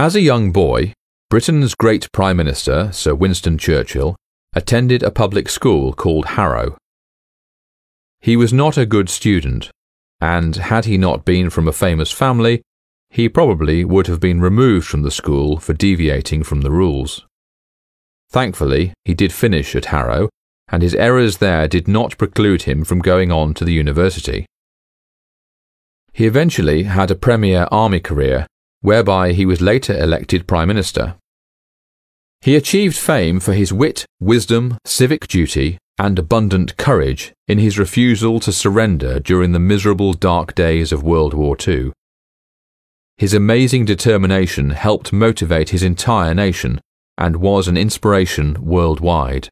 As a young boy, Britain's great Prime Minister, Sir Winston Churchill, attended a public school called Harrow. He was not a good student, and had he not been from a famous family, he probably would have been removed from the school for deviating from the rules. Thankfully, he did finish at Harrow, and his errors there did not preclude him from going on to the university. He eventually had a Premier Army career, whereby he was later elected Prime Minister. He achieved fame for his wit, wisdom, civic duty, and abundant courage in his refusal to surrender during the miserable dark days of World War II. His amazing determination helped motivate his entire nation and was an inspiration worldwide.